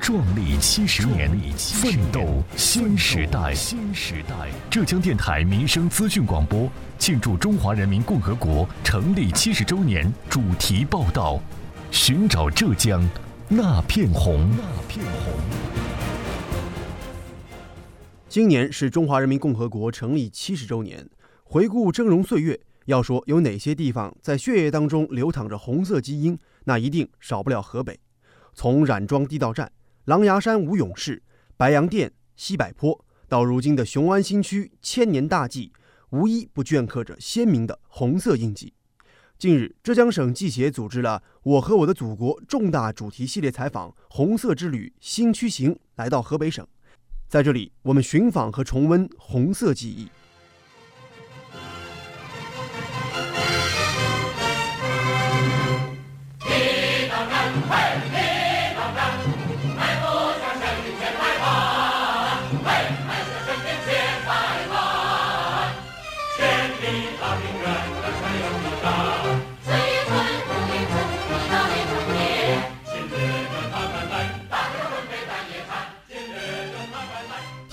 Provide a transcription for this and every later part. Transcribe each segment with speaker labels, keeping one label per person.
Speaker 1: 壮丽七十年，奋斗新时代。新时代，浙江电台民生资讯广播庆祝中华人民共和国成立七十周年主题报道：寻找浙江那片红。那片红。
Speaker 2: 今年是中华人民共和国成立七十周年，回顾峥嵘岁月，要说有哪些地方在血液当中流淌着红色基因，那一定少不了河北。从冉庄地道战。狼牙山吴勇士、白洋淀、西柏坡，到如今的雄安新区千年大计，无一不镌刻着鲜明的红色印记。近日，浙江省记协组织了“我和我的祖国”重大主题系列采访“红色之旅新区行”，来到河北省。在这里，我们寻访和重温红色记忆。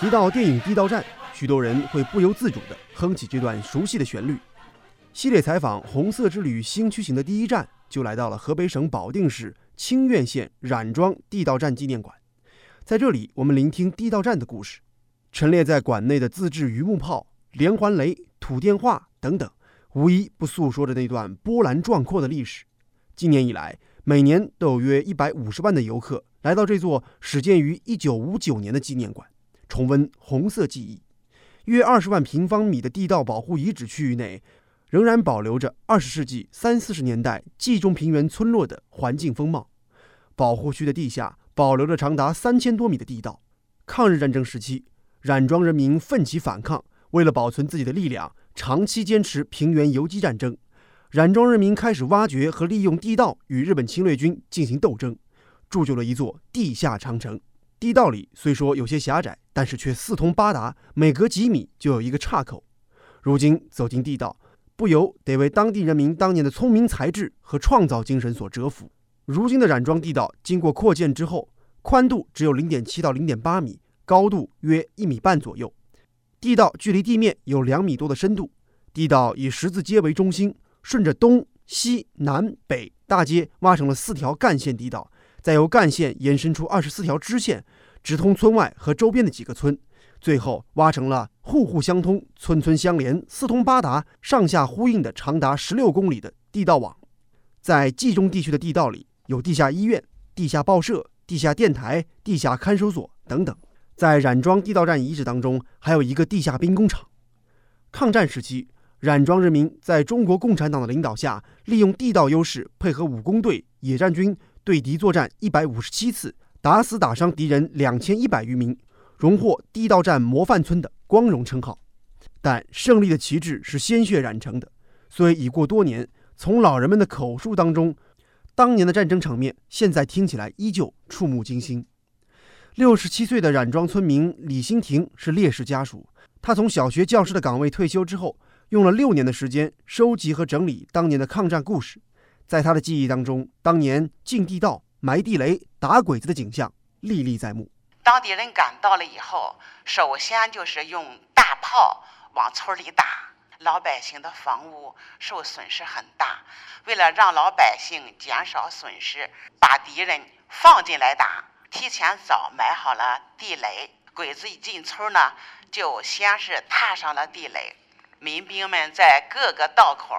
Speaker 2: 提到电影《地道战》，许多人会不由自主地哼起这段熟悉的旋律。系列采访“红色之旅新区行”的第一站，就来到了河北省保定市清苑县冉庄地道战纪念馆。在这里，我们聆听地道战的故事。陈列在馆内的自制榆木炮、连环雷、土电话等等，无一不诉说着那段波澜壮阔的历史。今年以来，每年都有约一百五十万的游客来到这座始建于一九五九年的纪念馆。重温红色记忆，约二十万平方米的地道保护遗址区域内，仍然保留着二十世纪三四十年代冀中平原村落的环境风貌。保护区的地下保留着长达三千多米的地道。抗日战争时期，冉庄人民奋起反抗，为了保存自己的力量，长期坚持平原游击战争。冉庄人民开始挖掘和利用地道与日本侵略军进行斗争，铸就了一座地下长城。地道里虽说有些狭窄，但是却四通八达，每隔几米就有一个岔口。如今走进地道，不由得为当地人民当年的聪明才智和创造精神所折服。如今的冉庄地道经过扩建之后，宽度只有零点七到零点八米，高度约一米半左右。地道距离地面有两米多的深度。地道以十字街为中心，顺着东西南北大街挖成了四条干线地道。再由干线延伸出二十四条支线，直通村外和周边的几个村，最后挖成了户户相通、村村相连、四通八达、上下呼应的长达十六公里的地道网。在冀中地区的地道里，有地下医院、地下报社、地下电台、地下看守所等等。在冉庄地道站遗址当中，还有一个地下兵工厂。抗战时期，冉庄人民在中国共产党的领导下，利用地道优势，配合武工队、野战军。对敌作战一百五十七次，打死打伤敌人两千一百余名，荣获地道战模范村的光荣称号。但胜利的旗帜是鲜血染成的，虽已过多年，从老人们的口述当中，当年的战争场面现在听起来依旧触目惊心。六十七岁的冉庄村民李新亭是烈士家属，他从小学教师的岗位退休之后，用了六年的时间收集和整理当年的抗战故事。在他的记忆当中，当年进地道、埋地雷、打鬼子的景象历历在目。
Speaker 3: 当地人赶到了以后，首先就是用大炮往村里打，老百姓的房屋受损失很大。为了让老百姓减少损失，把敌人放进来打，提前早埋好了地雷。鬼子一进村呢，就先是踏上了地雷。民兵们在各个道口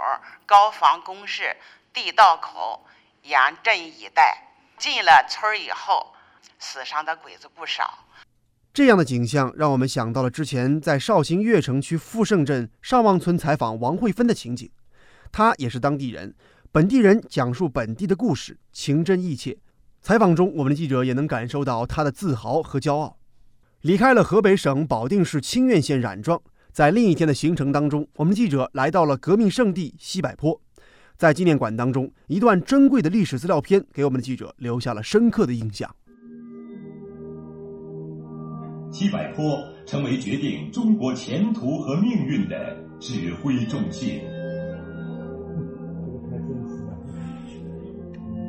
Speaker 3: 高防工事。地道口严阵以待，进了村以后，死伤的鬼子不少。
Speaker 2: 这样的景象让我们想到了之前在绍兴越城区富盛镇上望村采访王慧芬的情景。他也是当地人，本地人讲述本地的故事，情真意切。采访中，我们的记者也能感受到他的自豪和骄傲。离开了河北省保定市清苑县冉庄，在另一天的行程当中，我们记者来到了革命圣地西柏坡，在纪念馆当中，一段珍贵的历史资料片给我们的记者留下了深刻的印象。
Speaker 4: 西柏坡成为决定中国前途和命运的指挥中心。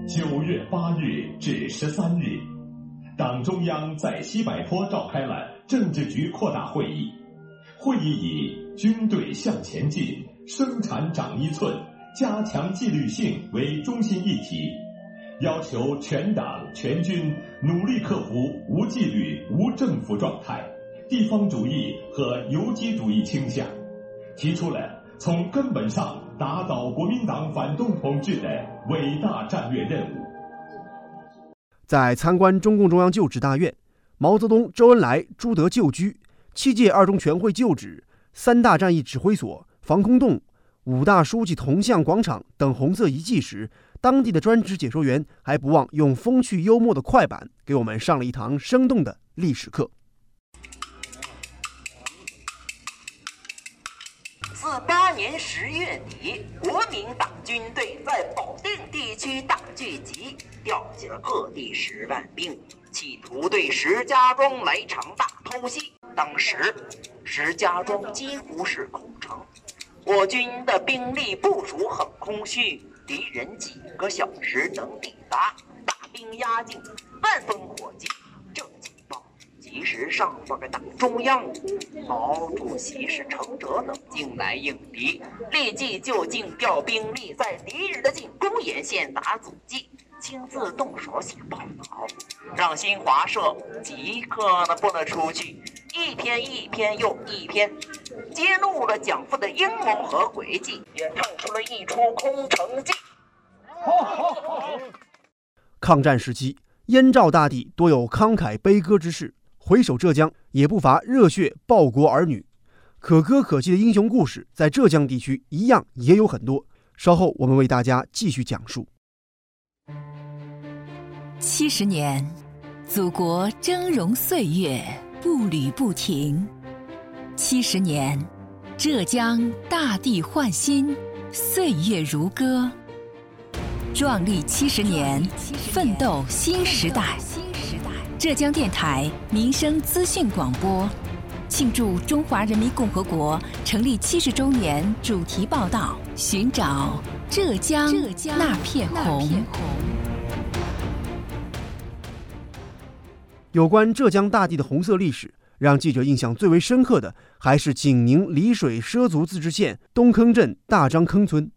Speaker 4: 九月八日至十三日，党中央在西柏坡召开了政治局扩大会议。会议以“军队向前进，生产长一寸，加强纪律性”为中心议题，要求全党全军努力克服无纪律、无政府状态、地方主义和游击主义倾向，提出了从根本上。打倒国民党反动统治的伟大战略任务。
Speaker 2: 在参观中共中央旧址大院、毛泽东、周恩来、朱德旧居、七届二中全会旧址、三大战役指挥所、防空洞、五大书记铜像广场等红色遗迹时，当地的专职解说员还不忘用风趣幽默的快板给我们上了一堂生动的历史课。
Speaker 5: 四八年十月底，国民党军队在保定地区大聚集，调集了各地十万兵，企图对石家庄来场大偷袭。当时，石家庄几乎是空城，我军的兵力部署很空虚，敌人几个小时能抵达，大兵压境，万分火急。这情报及时上报给党中央，毛主席是乘者冷静来应敌，立即就近调兵力，在敌人的进攻沿线打阻击，亲自动手写报道，让新华社即刻的播了出去，一篇一篇又一篇，揭露了蒋父的阴谋和诡计，也唱出了一出空城计。
Speaker 2: 抗战时期，燕赵大地多有慷慨悲歌之士。回首浙江，也不乏热血报国儿女，可歌可泣的英雄故事，在浙江地区一样也有很多。稍后我们为大家继续讲述。
Speaker 6: 七十年，祖国峥嵘岁月步履不停；七十年，浙江大地焕新，岁月如歌。壮丽七十年，奋斗新时代。浙江电台民生资讯广播庆祝中华人民共和国成立七十周年主题报道：寻找浙江那片红。
Speaker 2: 有关浙江大地的红色历史，让记者印象最为深刻的还是景宁丽水畲族自治县东坑镇大张坑村，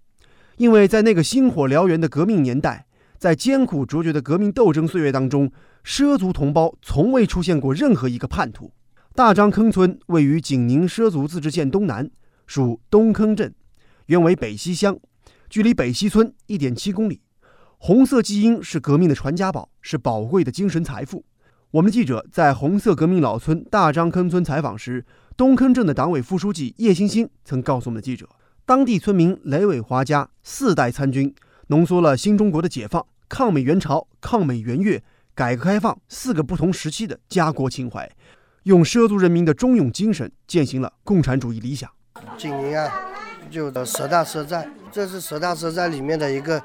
Speaker 2: 因为在那个星火燎原的革命年代，在艰苦卓绝的革命斗争岁月当中。畲族同胞从未出现过任何一个叛徒。大张坑村位于景宁畲族自治县东南，属东坑镇，原为北溪乡，距离北溪村一点七公里。红色基因是革命的传家宝，是宝贵的精神财富。我们记者在红色革命老村大张坑村采访时，东坑镇的党委副书记叶星星曾告诉我们记者，当地村民雷伟华家四代参军，浓缩了新中国的解放、抗美援朝、抗美援越。改革开放四个不同时期的家国情怀，用畲族人民的忠勇精神践行了共产主义理想。
Speaker 7: 景宁啊，就的十大社寨，这是十大社寨里面的一个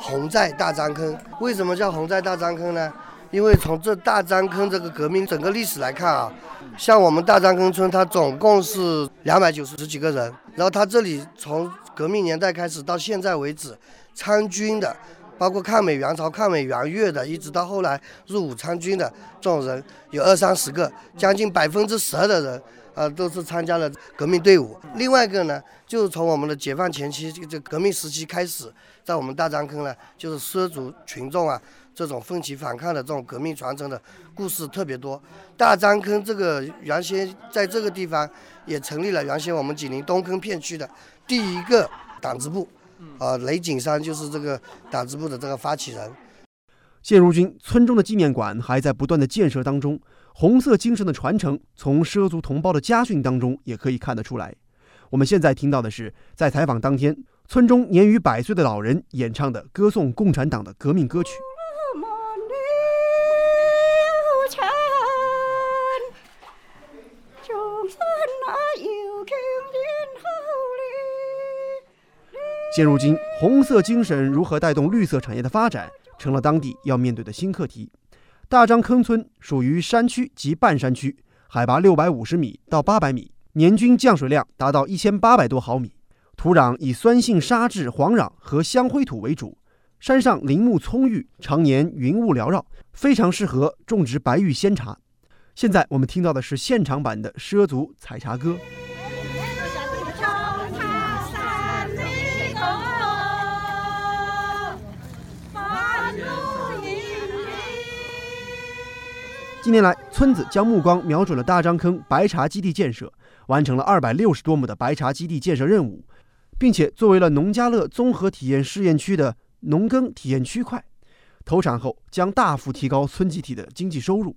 Speaker 7: 红寨大张坑。为什么叫红寨大张坑呢？因为从这大张坑这个革命整个历史来看啊，像我们大张坑村，它总共是两百九十几个人，然后它这里从革命年代开始到现在为止参军的。包括抗美援朝、抗美援越的，一直到后来入伍参军的这种人，有二三十个，将近百分之十二的人，啊，都是参加了革命队伍。另外一个呢，就是从我们的解放前期这这革命时期开始，在我们大张坑呢，就是畲族群众啊，这种奋起反抗的这种革命传承的故事特别多。大张坑这个原先在这个地方也成立了原先我们紧邻东坑片区的第一个党支部。啊，雷景山就是这个党支部的这个发起人。
Speaker 2: 现如今，村中的纪念馆还在不断的建设当中，红色精神的传承，从畲族同胞的家训当中也可以看得出来。我们现在听到的是，在采访当天，村中年逾百岁的老人演唱的歌颂共产党的革命歌曲。现如今，红色精神如何带动绿色产业的发展，成了当地要面对的新课题。大张坑村属于山区及半山区，海拔六百五十米到八百米，年均降水量达到一千八百多毫米，土壤以酸性沙质黄壤和香灰土为主，山上林木葱郁，常年云雾缭绕，非常适合种植白玉仙茶。现在我们听到的是现场版的畲族采茶歌。近年来，村子将目光瞄准了大张坑白茶基地建设，完成了二百六十多亩的白茶基地建设任务，并且作为了农家乐综合体验试验区的农耕体验区块，投产后将大幅提高村集体的经济收入。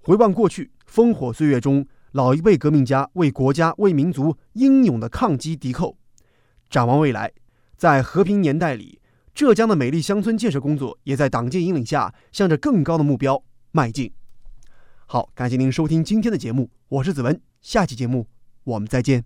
Speaker 2: 回望过去，烽火岁月中，老一辈革命家为国家、为民族英勇的抗击敌寇；展望未来，在和平年代里，浙江的美丽乡村建设工作也在党建引领下，向着更高的目标迈进。好，感谢您收听今天的节目，我是子文，下期节目我们再见。